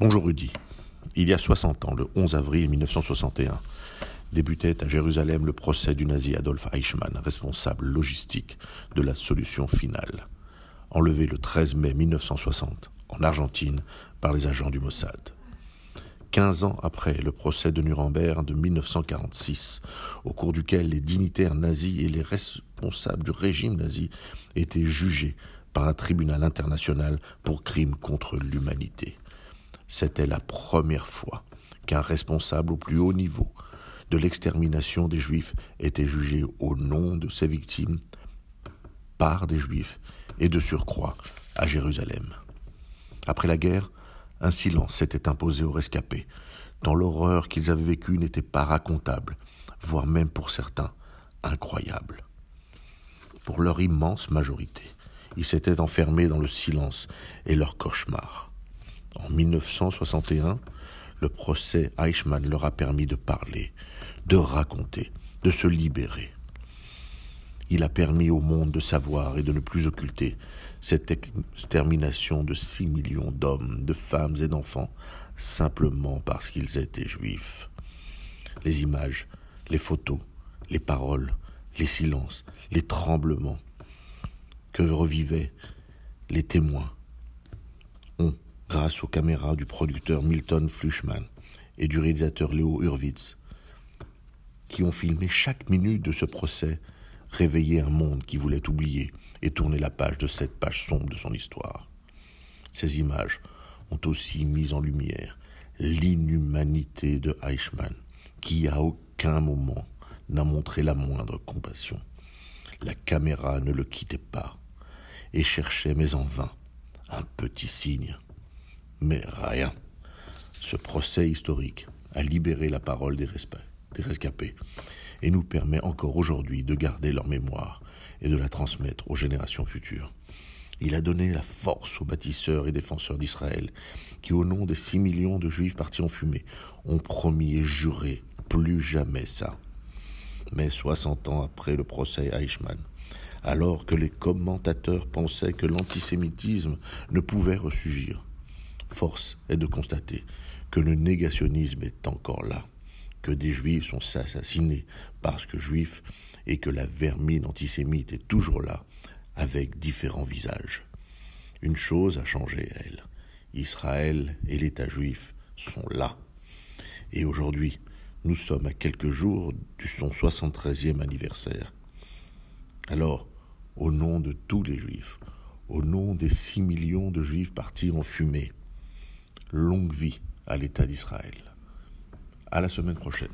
Bonjour Rudy. Il y a 60 ans, le 11 avril 1961, débutait à Jérusalem le procès du nazi Adolf Eichmann, responsable logistique de la solution finale, enlevé le 13 mai 1960 en Argentine par les agents du Mossad. Quinze ans après le procès de Nuremberg de 1946, au cours duquel les dignitaires nazis et les responsables du régime nazi étaient jugés par un tribunal international pour crimes contre l'humanité. C'était la première fois qu'un responsable au plus haut niveau de l'extermination des Juifs était jugé au nom de ses victimes par des Juifs et de surcroît à Jérusalem. Après la guerre, un silence s'était imposé aux rescapés, tant l'horreur qu'ils avaient vécue n'était pas racontable, voire même pour certains incroyable. Pour leur immense majorité, ils s'étaient enfermés dans le silence et leur cauchemar. En 1961, le procès Eichmann leur a permis de parler, de raconter, de se libérer. Il a permis au monde de savoir et de ne plus occulter cette extermination de six millions d'hommes, de femmes et d'enfants, simplement parce qu'ils étaient juifs. Les images, les photos, les paroles, les silences, les tremblements que revivaient les témoins ont grâce aux caméras du producteur Milton Fluchman et du réalisateur Léo Hurwitz, qui ont filmé chaque minute de ce procès, réveillé un monde qui voulait oublier et tourner la page de cette page sombre de son histoire. Ces images ont aussi mis en lumière l'inhumanité de Eichmann, qui à aucun moment n'a montré la moindre compassion. La caméra ne le quittait pas et cherchait, mais en vain, un petit signe mais rien. Ce procès historique a libéré la parole des, rescapés et nous permet encore aujourd'hui de garder leur mémoire et de la transmettre aux générations futures. Il a donné la force aux bâtisseurs et défenseurs d'Israël qui, au nom des six millions de juifs partis en fumée, ont promis et juré plus jamais ça. Mais 60 ans après le procès Eichmann, alors que les commentateurs pensaient que l'antisémitisme ne pouvait ressurgir, Force est de constater que le négationnisme est encore là, que des juifs sont assassinés parce que juifs et que la vermine antisémite est toujours là, avec différents visages. Une chose a changé, elle. Israël et l'État juif sont là. Et aujourd'hui, nous sommes à quelques jours du son 73e anniversaire. Alors, au nom de tous les juifs, au nom des six millions de juifs partis en fumée, longue vie à l'État d'Israël. À la semaine prochaine.